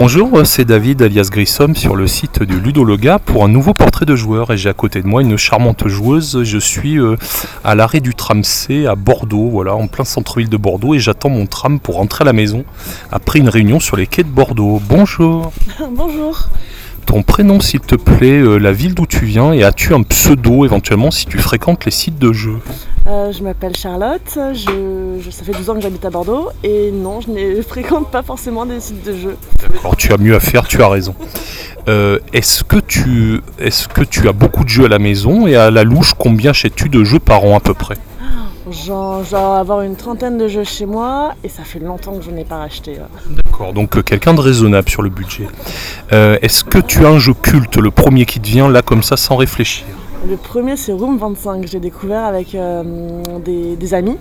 Bonjour, c'est David alias Grissom sur le site du Ludologa pour un nouveau portrait de joueur et j'ai à côté de moi une charmante joueuse. Je suis euh, à l'arrêt du tram C à Bordeaux, voilà, en plein centre-ville de Bordeaux et j'attends mon tram pour rentrer à la maison après une réunion sur les quais de Bordeaux. Bonjour. Bonjour. Ton prénom s'il te plaît, euh, la ville d'où tu viens et as-tu un pseudo éventuellement si tu fréquentes les sites de jeux? Euh, je m'appelle Charlotte, je, je- ça fait 12 ans que j'habite à Bordeaux et non, je ne fréquente pas forcément des sites de jeux. Alors tu as mieux à faire, tu as raison. Euh, est-ce que tu est-ce que tu as beaucoup de jeux à la maison et à la louche combien achètes-tu de jeux par an à peu près? Genre, dois avoir une trentaine de jeux chez moi et ça fait longtemps que je n'ai pas racheté. ouais. D'accord, donc euh, quelqu'un de raisonnable sur le budget. Euh, est-ce que tu as un jeu culte, le premier qui te vient là comme ça sans réfléchir? Le premier c'est Room 25, j'ai découvert avec euh, des, des amis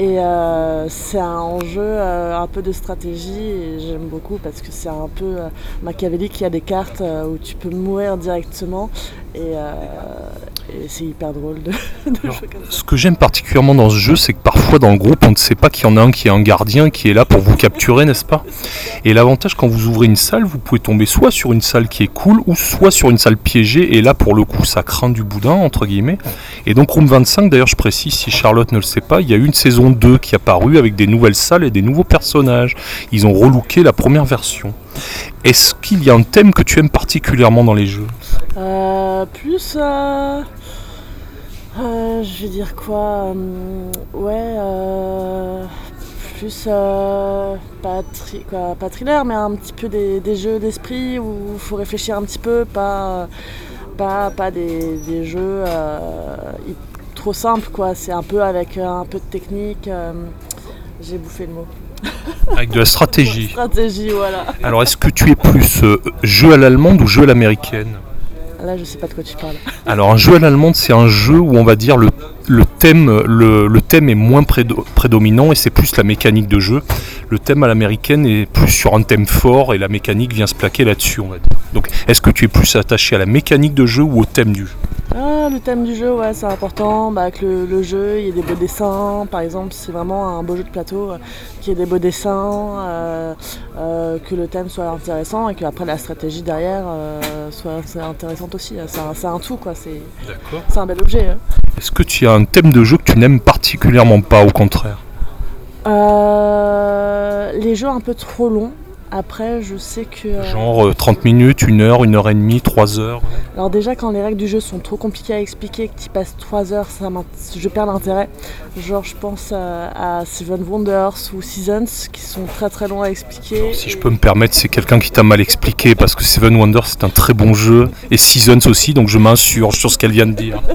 et euh, c'est un jeu euh, un peu de stratégie et j'aime beaucoup parce que c'est un peu euh, machiavélique, il y a des cartes euh, où tu peux mourir directement et, euh, et c'est hyper drôle de, de Alors, jouer comme ça. Ce que j'aime particulièrement dans ce jeu, c'est que parfois dans le groupe, on ne sait pas qu'il y en a un qui est un gardien qui est là pour vous capturer, n'est-ce pas? Et l'avantage quand vous ouvrez une salle, vous pouvez tomber soit sur une salle qui est cool, ou soit sur une salle piégée, et là pour le coup ça craint du boudin, entre guillemets. Et donc Room 25, d'ailleurs je précise, si Charlotte ne le sait pas, il y a eu une saison 2 qui est apparue avec des nouvelles salles et des nouveaux personnages. Ils ont relooké la première version. Est-ce qu'il y a un thème que tu aimes particulièrement dans les jeux? Euh, plus. euh, euh, je vais dire quoi Ouais. plus. pas, pas thriller, mais un petit peu des, jeux d'esprit où il faut réfléchir un petit peu, pas, pas, pas des, des jeux trop simples, quoi. C'est un peu avec euh, un peu de technique. euh, J'ai bouffé le mot. Avec de la stratégie. Stratégie, voilà. Alors est-ce que tu es plus euh, jeu à l'allemande ou jeu à l'américaine? Là, je sais pas de quoi tu parles. Alors un jeu à l'allemande, c'est un jeu où on va dire le, le thème le, le thème est moins prédo- prédominant et c'est plus la mécanique de jeu. Le thème à l'américaine est plus sur un thème fort et la mécanique vient se plaquer là-dessus, on va dire. Donc est-ce que tu es plus attaché à la mécanique de jeu ou au thème du jeu? Le thème du jeu, ouais, c'est important. Bah, que le, le jeu, il y ait des beaux dessins. Par exemple, c'est vraiment un beau jeu de plateau, euh, qu'il y ait des beaux dessins, euh, euh, que le thème soit intéressant et que après la stratégie derrière soit, soit intéressante aussi. C'est un, un tout, quoi. C'est un bel objet. hein. Est-ce que tu as un thème de jeu que tu n'aimes particulièrement pas, au contraire? Euh, les jeux un peu trop longs. Après, je sais que. euh, Genre euh, 30 minutes, 1 heure, 1 heure et demie, 3 heures Alors déjà quand les règles du jeu sont trop compliquées à expliquer, que tu passes 3 heures, ça je perds l'intérêt. Genre je pense euh, à Seven Wonders ou Seasons qui sont très très longs à expliquer. Si je peux me permettre, c'est quelqu'un qui t'a mal expliqué parce que Seven Wonders c'est un très bon jeu et Seasons aussi, donc je m'insurge sur ce qu'elle vient de dire.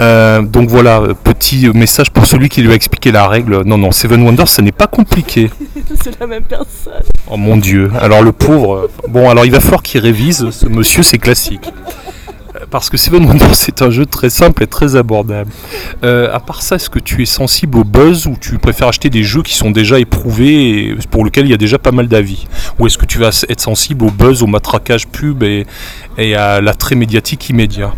Euh, donc voilà, euh, petit message pour celui qui lui a expliqué la règle. Non, non, Seven Wonders, ce n'est pas compliqué. c'est la même personne. Oh mon dieu. Alors le pauvre. euh, Bon, alors il va falloir qu'il révise. Ce monsieur, c'est classique. Euh, Parce que Seven Wonders, c'est un jeu très simple et très abordable. Euh, à part ça, est-ce que tu es sensible au buzz ou tu préfères acheter des jeux qui sont déjà éprouvés et pour lesquels il y a déjà pas mal d'avis? Ou est-ce que tu vas être sensible au buzz, au matraquage pub et, et à l'attrait médiatique immédiat?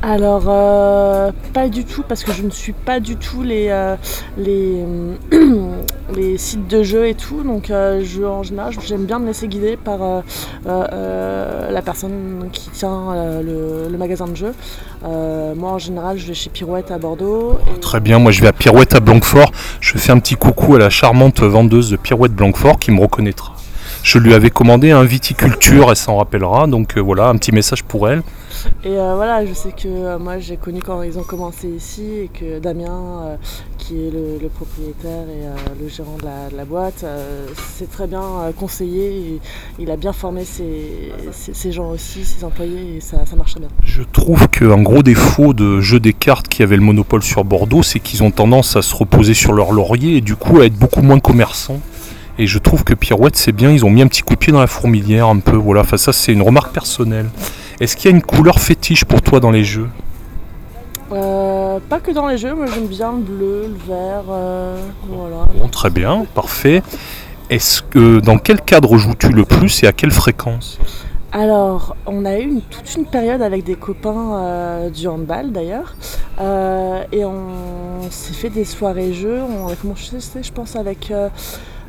Alors euh, pas du tout parce que je ne suis pas du tout les, euh, les, les sites de jeux et tout. Donc euh, je, en général j'aime bien me laisser guider par euh, euh, euh, la personne qui tient euh, le, magasin de jeux. Euh, moi en général je vais chez Pirouette à Bordeaux. Très bien, moi je vais à Pirouette à Blanquefort. Je fais un petit coucou à la charmante vendeuse de Pirouette Blanquefort qui me reconnaîtra. Je lui avais commandé un viticulture, elle s'en rappellera, donc euh, voilà, un petit message pour elle. Et euh, voilà, je sais que euh, moi j'ai connu quand ils ont commencé ici et que Damien, euh, qui est le, propriétaire et le gérant de la, boîte, s'est très bien conseillé. Il a bien formé ses, gens aussi, ses employés, et ça, marche très bien. Je trouve qu'un gros défaut de jeu des cartes qui avait le monopole sur Bordeaux, c'est qu'ils ont tendance à se reposer sur leur laurier et du coup à être beaucoup moins commerçants. Et je trouve que Pirouette, c'est bien, ils ont mis un petit coup de pied dans la fourmilière un peu, voilà, ça c'est une remarque personnelle. Est-ce qu'il y a une couleur fétiche pour toi dans les jeux Euh, pas que dans les jeux, moi j'aime bien le bleu, le vert, euh, voilà. Bon, très bien, parfait. Est-ce que dans quel cadre joues-tu le plus et à quelle fréquence Alors, on a eu une- toute une période avec des copains euh, du handball d'ailleurs, et on s'est fait des soirées jeux. On a commencé, je pense, avec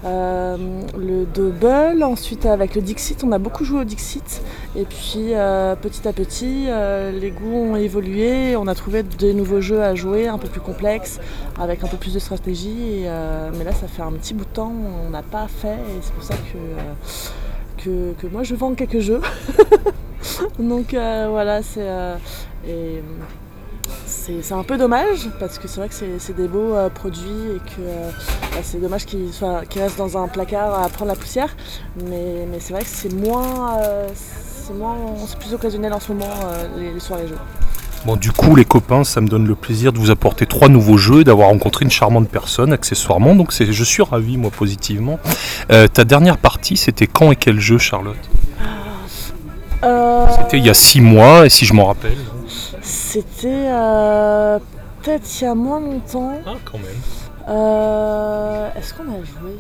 euh, le double, ensuite avec le Dixit. On a beaucoup joué au Dixit, et puis euh, petit à petit, euh, les goûts ont évolué. On a trouvé des nouveaux jeux à jouer, un peu plus complexes, avec un peu plus de stratégie. mais là, ça fait un petit bout de temps, on n'a pas fait, et c'est pour ça que. moi je vends quelques jeux. Donc voilà, c'est c'est un peu dommage parce que c'est vrai que c'est des beaux euh, produits et que euh, bah, c'est dommage qu'ils restent dans un placard à prendre la poussière. Mais, mais c'est vrai que c'est moins, euh, c'est moins, c'est plus occasionnel en ce moment les, les soirées jeux. Bon, du coup, les copains, ça me donne le plaisir de vous apporter trois nouveaux jeux et d'avoir rencontré une charmante personne, accessoirement. Donc, je suis ravi, moi, positivement. Ta dernière partie, c'était quand et quel jeu, Charlotte? C'était il y a six mois, et si je m'en rappelle. C'était euh, peut-être il y a moins longtemps. Ah, quand même. Euh, Est-ce qu'on a joué?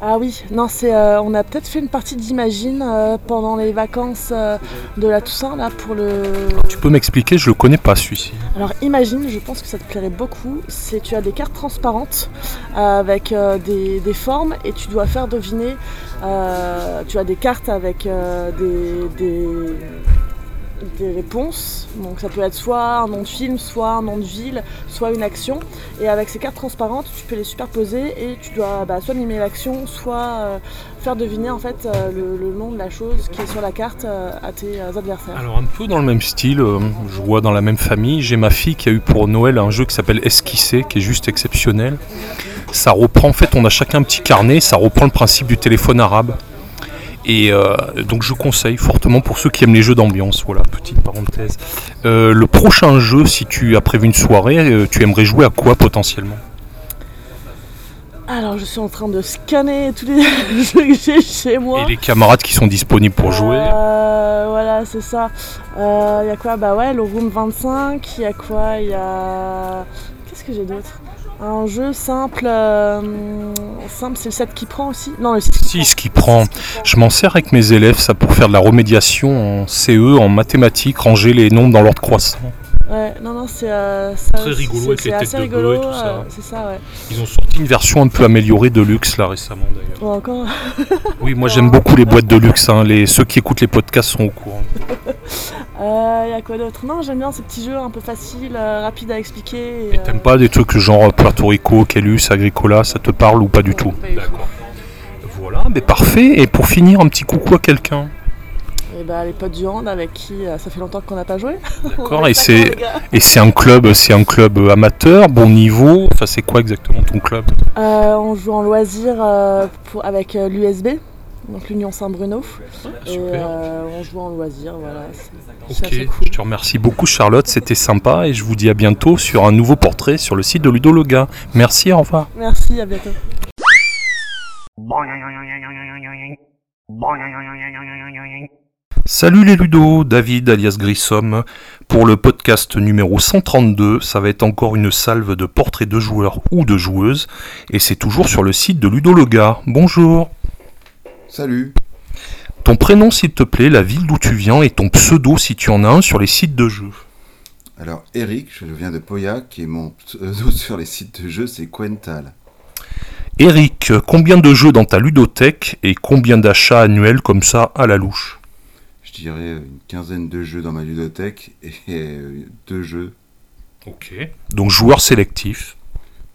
Ah oui, non, c'est, euh, on a peut-être fait une partie d'Imagine pendant les vacances de la Toussaint là pour le. Tu peux m'expliquer, je le connais pas, celui-ci. Alors Imagine, je pense que ça te plairait beaucoup. C'est tu as des cartes transparentes avec des, des formes et tu dois faire deviner. tu as des cartes avec des, des des réponses. Donc ça peut être soit un nom de film, soit un nom de ville, soit une action. Et avec ces cartes transparentes, tu peux les superposer et tu dois bah, soit mimer l'action, soit euh, faire deviner en fait euh, le, nom de la chose qui est sur la carte euh, à tes adversaires. Alors, un peu dans le même style, je vois dans la même famille. J'ai ma fille qui a eu pour Noël un jeu qui s'appelle Esquisser, qui est juste exceptionnel. Ça reprend, en fait, on a chacun un petit carnet, ça reprend le principe du téléphone arabe. Et euh, donc je conseille fortement pour ceux qui aiment les jeux d'ambiance. Voilà, petite parenthèse. Euh, le prochain jeu, si tu as prévu une soirée, euh, tu aimerais jouer à quoi potentiellement? Alors je suis en train de scanner tous les jeux que j'ai chez moi. Et les camarades qui sont disponibles pour jouer Euh, voilà, c'est ça. Il y a quoi? Bah ouais, le Room 25. Il y a quoi? Il y a. Que j'ai d'autre Un jeu simple. euh, simple, c'est le 7 qui prend aussi Non, le 6 qui qui prend. Je m'en sers avec mes élèves, ça pour faire de la remédiation en CE, en mathématiques, ranger les nombres dans l'ordre croissant. Ouais, non, non, c'est. euh, Très rigolo c'est- avec les têtes de rigolo, et tout ça. euh, c'est ça, ouais. Ils ont sorti une version un peu améliorée de luxe là récemment d'ailleurs. Encore. Oui, moi j'aime beaucoup les boîtes de luxe. hein. Les, ceux qui écoutent les podcasts sont au courant. Il Euh, y a quoi d'autre? Non, j'aime bien ces petits jeux un peu faciles, euh, rapides à expliquer. Et t'aimes pas des trucs genre Puerto Rico, Kelus, Agricola, ça te parle ou pas du tout? Tout. Voilà, mais parfait. Et pour finir, un petit coucou à quelqu'un. Et bah, les potes du hand avec qui euh, ça fait longtemps qu'on n'a pas joué. D'accord, et est c'est d'accord, et c'est un club, c'est un club amateur, bon niveau. Enfin, c'est quoi exactement ton club? Euh, on joue en loisir euh, pour- avec euh, l'USB, donc l'Union Saint-Bruno. Et euh, on joue en loisir, voilà. Ok, cool. je te remercie beaucoup Charlotte, c'était sympa et je vous dis à bientôt sur un nouveau portrait sur le site de Ludologa. Merci, au revoir. Merci, à bientôt. Salut les Ludo, David alias Grissom. Pour le podcast numéro 132, ça va être encore une salve de portraits de joueurs ou de joueuses et c'est toujours sur le site de Ludologa. Bonjour. Salut. Ton prénom s'il te plaît, la ville d'où tu viens et ton pseudo si tu en as un sur les sites de jeux. Alors Eric, je viens de Pauillac et mon pseudo sur les sites de jeux c'est Quental. Eric, combien de jeux dans ta ludothèque et combien d'achats annuels comme ça à la louche? Je dirais une quinzaine de jeux dans ma ludothèque et euh, deux jeux Ok. Donc joueur sélectif.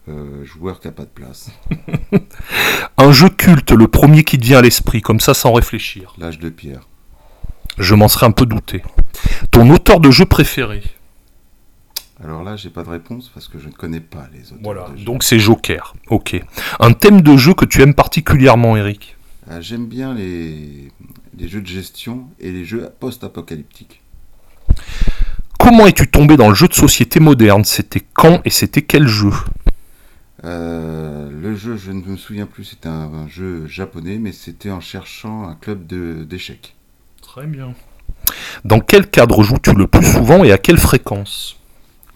Euh, joueurs qui n'ont pas de place. Un jeu culte, le premier qui te vient à l'esprit, comme ça sans réfléchir. L'âge de pierre. Je m'en serais un peu douté. Ton auteur de jeu préféré? Alors là j'ai pas de réponse parce que je ne connais pas les autres. de jeux. Donc c'est Joker. Ok. Un thème de jeu que tu aimes particulièrement, Eric? Ah, J'aime bien les... les jeux de gestion et les jeux post-apocalyptiques. Comment es-tu tombé dans le jeu de société moderne? C'était quand et c'était quel jeu? Euh, le jeu, je ne me souviens plus, c'était un, un jeu japonais, mais c'était en cherchant un club de- d'échecs. Très bien. Dans quel cadre joues-tu le plus souvent et à quelle fréquence?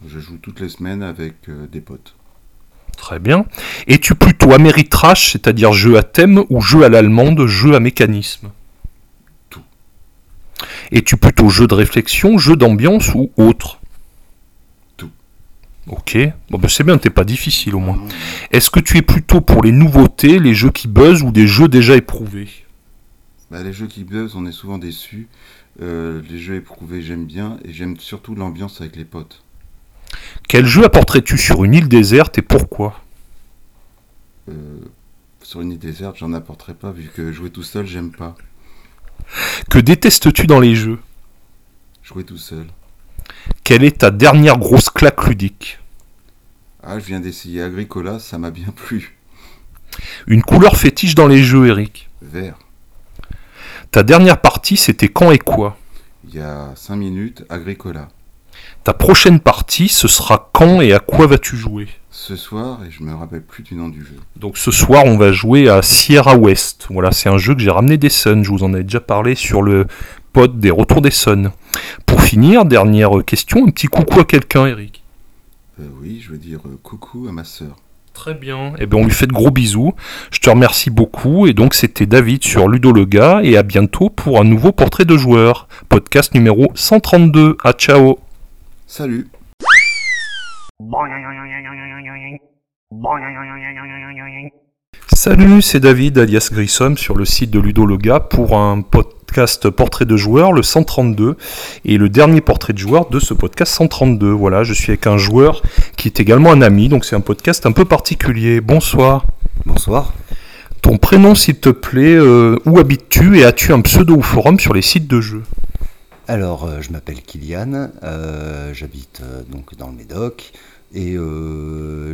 Je joue toutes les semaines avec euh, des potes. Très bien. Es-tu plutôt Ameritrash, c'est-à-dire jeu à thème, ou jeu à l'allemande, jeu à mécanisme? Tout. Es-tu plutôt jeu de réflexion, jeu d'ambiance ou autre? Ok, bon ben c'est bien, t'es pas difficile au moins. Est-ce que tu es plutôt pour les nouveautés, les jeux qui buzzent ou des jeux déjà éprouvés? Bah, les jeux qui buzzent, on est souvent déçus. Euh, les jeux éprouvés, j'aime bien. Et j'aime surtout l'ambiance avec les potes. Quel jeu apporterais-tu sur une île déserte et pourquoi? Euh, sur une île déserte, j'en apporterai pas, vu que jouer tout seul, j'aime pas. Que détestes-tu dans les jeux? Jouer tout seul. Quelle est ta dernière grosse claque ludique? Ah, je viens d'essayer Agricola, ça m'a bien plu. Une couleur fétiche dans les jeux, Eric Vert. Ta dernière partie, c'était quand et quoi? Il y a 5 minutes, Agricola. Ta prochaine partie, ce sera quand et à quoi vas-tu jouer? Ce soir, et je me rappelle plus du nom du jeu. Donc ce soir, on va jouer à Sierra West. Voilà, c'est un jeu que j'ai ramené des Suns. Je vous en ai déjà parlé sur le pod des retours des Suns. Pour finir, dernière question, un petit coucou à quelqu'un, Eric. Euh, oui, je veux dire euh, coucou à ma sœur. Très bien. Eh bien, on lui fait de gros bisous. Je te remercie beaucoup. Et donc, c'était David sur Ludo le gars. Et à bientôt pour un nouveau portrait de joueur. Podcast numéro 132. À ciao. Salut Salut, c'est David alias Grissom sur le site de Ludo le gars pour un podcast portrait de joueur, le 132, et le dernier portrait de joueur de ce podcast 132. Voilà, je suis avec un joueur qui est également un ami, donc c'est un podcast un peu particulier. Bonsoir. Bonsoir. Ton prénom s'il te plaît, euh, où habites-tu et as-tu un pseudo ou forum sur les sites de jeux? Alors, euh, je m'appelle Kylian, euh, j'habite donc dans le Médoc et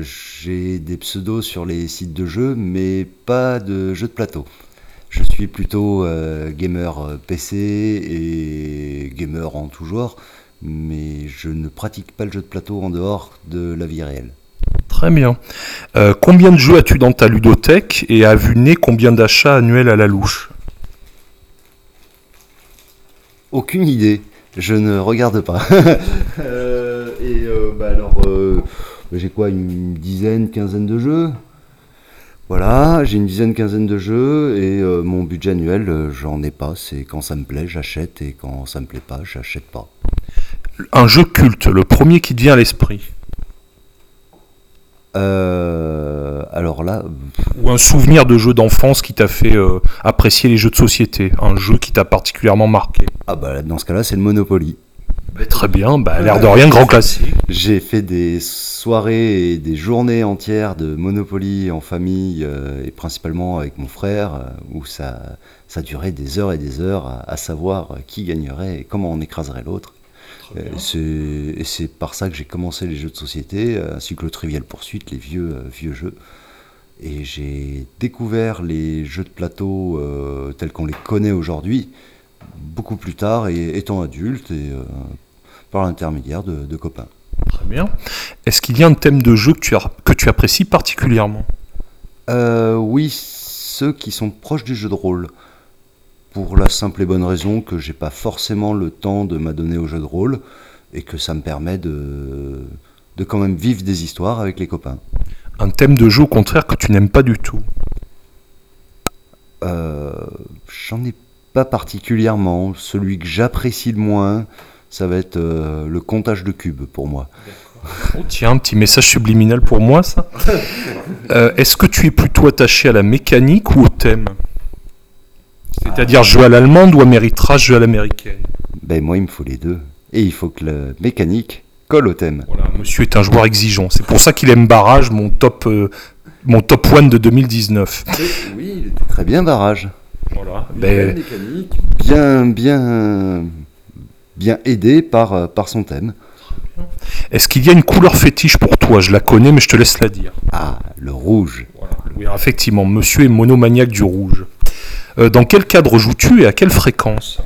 j'ai des pseudos sur les sites de jeux, mais pas de jeux de plateau. Je suis plutôt euh, gamer euh, PC et gamer en tout genre, mais je ne pratique pas le jeu de plateau en dehors de la vie réelle. Très bien. Euh, combien de jeux as-tu dans ta ludothèque et à vue nez combien d'achats annuels à la louche? Aucune idée, je ne regarde pas. Euh, et euh, bah alors, euh, j'ai quoi, une dizaine, quinzaine de jeux? Voilà, j'ai une dizaine, quinzaine de jeux et euh, mon budget annuel, euh, j'en ai pas. C'est quand ça me plaît, j'achète et quand ça me plaît pas, j'achète pas. Un jeu culte, le premier qui te vient à l'esprit Euh, alors là, Ou un souvenir de jeu d'enfance qui t'a fait apprécier les jeux de société Un jeu qui t'a particulièrement marqué ah bah, dans ce cas-là, c'est le Monopoly. Bah, Très bien, bah, l'air de rien, grand classique. J'ai fait des soirées et des journées entières de Monopoly en famille euh, et principalement avec mon frère euh, où ça, ça durait des heures et des heures à, à savoir euh, qui gagnerait et comment on écraserait l'autre. C'est- Et c'est par ça que j'ai commencé les jeux de société ainsi que le Trivial Poursuite, les vieux, vieux jeux. Et j'ai découvert les jeux de plateau euh, tels qu'on les connaît aujourd'hui beaucoup plus tard et étant adulte et euh, par l'intermédiaire de- de copains. Très bien. Est-ce qu'il y a un thème de jeu que tu, as- que tu apprécies particulièrement? Euh, oui, ceux qui sont proches du jeu de rôle. Pour la simple et bonne raison que j'ai pas forcément le temps de m'adonner au jeu de rôle et que ça me permet de, de quand même vivre des histoires avec les copains. Un thème de jeu au contraire que tu n'aimes pas du tout? Euh, J'en ai pas particulièrement. Celui que j'apprécie le moins, ça va être euh, le comptage de cubes pour moi. Oh, Tiens, un petit message subliminal pour moi, ça. Euh, Est-ce que tu es plutôt attaché à la mécanique ou au thème? C'est-à-dire jeu à l'allemande ou Ameritrash, jeu à l'américaine? Ben moi, il me faut les deux. Et il faut que la mécanique colle au thème. Voilà, monsieur est un joueur exigeant. C'est pour ça qu'il aime Barrage, mon top, euh, mon top one de 2019. Oui, il était très bien barrage. Voilà. Ben, bien, bien, bien aidé par, euh, par son thème. Est-ce qu'il y a une couleur fétiche pour toi? Je la connais, mais je te laisse la dire. Ah, le rouge. Voilà. Oui, effectivement, monsieur est monomaniaque du rouge. Euh, dans quel cadre joues-tu et à quelle fréquence?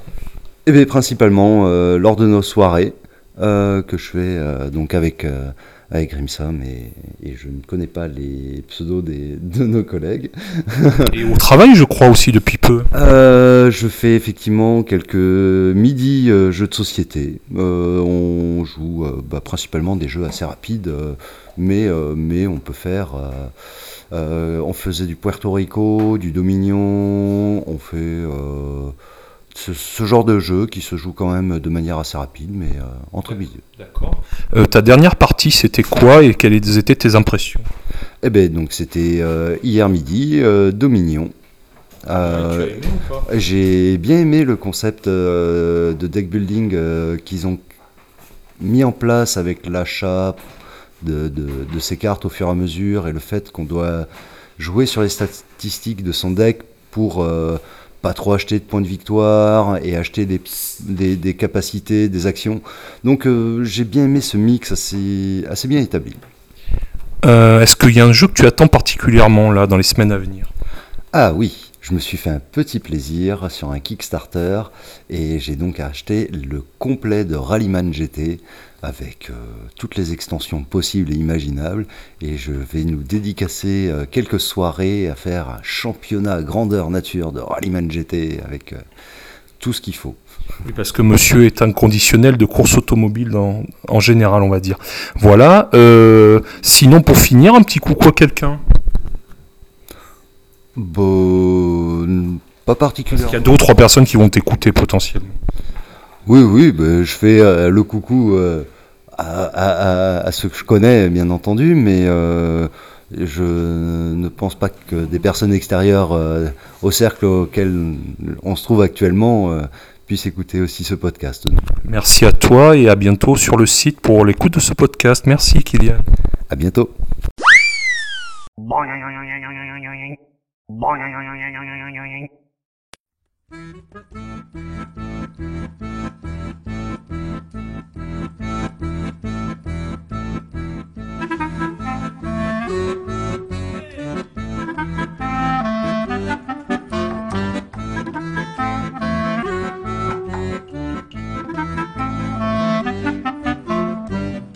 Et bien, principalement euh, lors de nos soirées euh, que je fais donc avec, avec Grimsam et, et je ne connais pas les pseudos des, de nos collègues. Et au travail, je crois aussi depuis peu. Euh, je fais effectivement quelques midi euh, jeux de société. Euh, on joue bah, principalement des jeux assez rapides, mais, mais on peut faire. euh, on faisait du Puerto Rico, du Dominion, on fait ce, ce genre de jeu qui se joue quand même de manière assez rapide, mais euh, entre midi. D'accord. Euh, ta dernière partie, c'était quoi et quelles étaient tes impressions? Eh ben donc c'était euh, hier midi, euh, Dominion. Euh, J'ai bien aimé le concept euh, de deck building euh, qu'ils ont mis en place avec l'achat de, de- de ces cartes au fur et à mesure et le fait qu'on doit jouer sur les statistiques de son deck pour euh, pas trop acheter de points de victoire et acheter des, des, des capacités, des actions. Donc euh, j'ai bien aimé ce mix assez, assez bien établi. Euh, Est-ce qu'il y a un jeu que tu attends particulièrement là dans les semaines à venir? Ah oui, je me suis fait un petit plaisir sur un Kickstarter et j'ai donc acheté le complet de Rallyman GT avec euh, toutes les extensions possibles et imaginables et je vais nous dédicacer euh, quelques soirées à faire un championnat grandeur nature de Rallyman GT avec euh, tout ce qu'il faut. Oui, parce que monsieur est un conditionnel de course automobile en général, on va dire. Voilà. sinon, pour finir, un petit coucou à quelqu'un. Bon, pas Il y particulièrement. a deux ou trois personnes qui vont t'écouter potentiellement. Oui, oui, ben, je fais euh, le coucou euh, à, à- à- à ceux que je connais, bien entendu, mais euh, je ne pense pas que des personnes extérieures euh, au cercle auquel on se trouve actuellement euh, puissent écouter aussi ce podcast. Merci à toi et à bientôt sur le site pour l'écoute de ce podcast. Merci Kylian. À bientôt. Música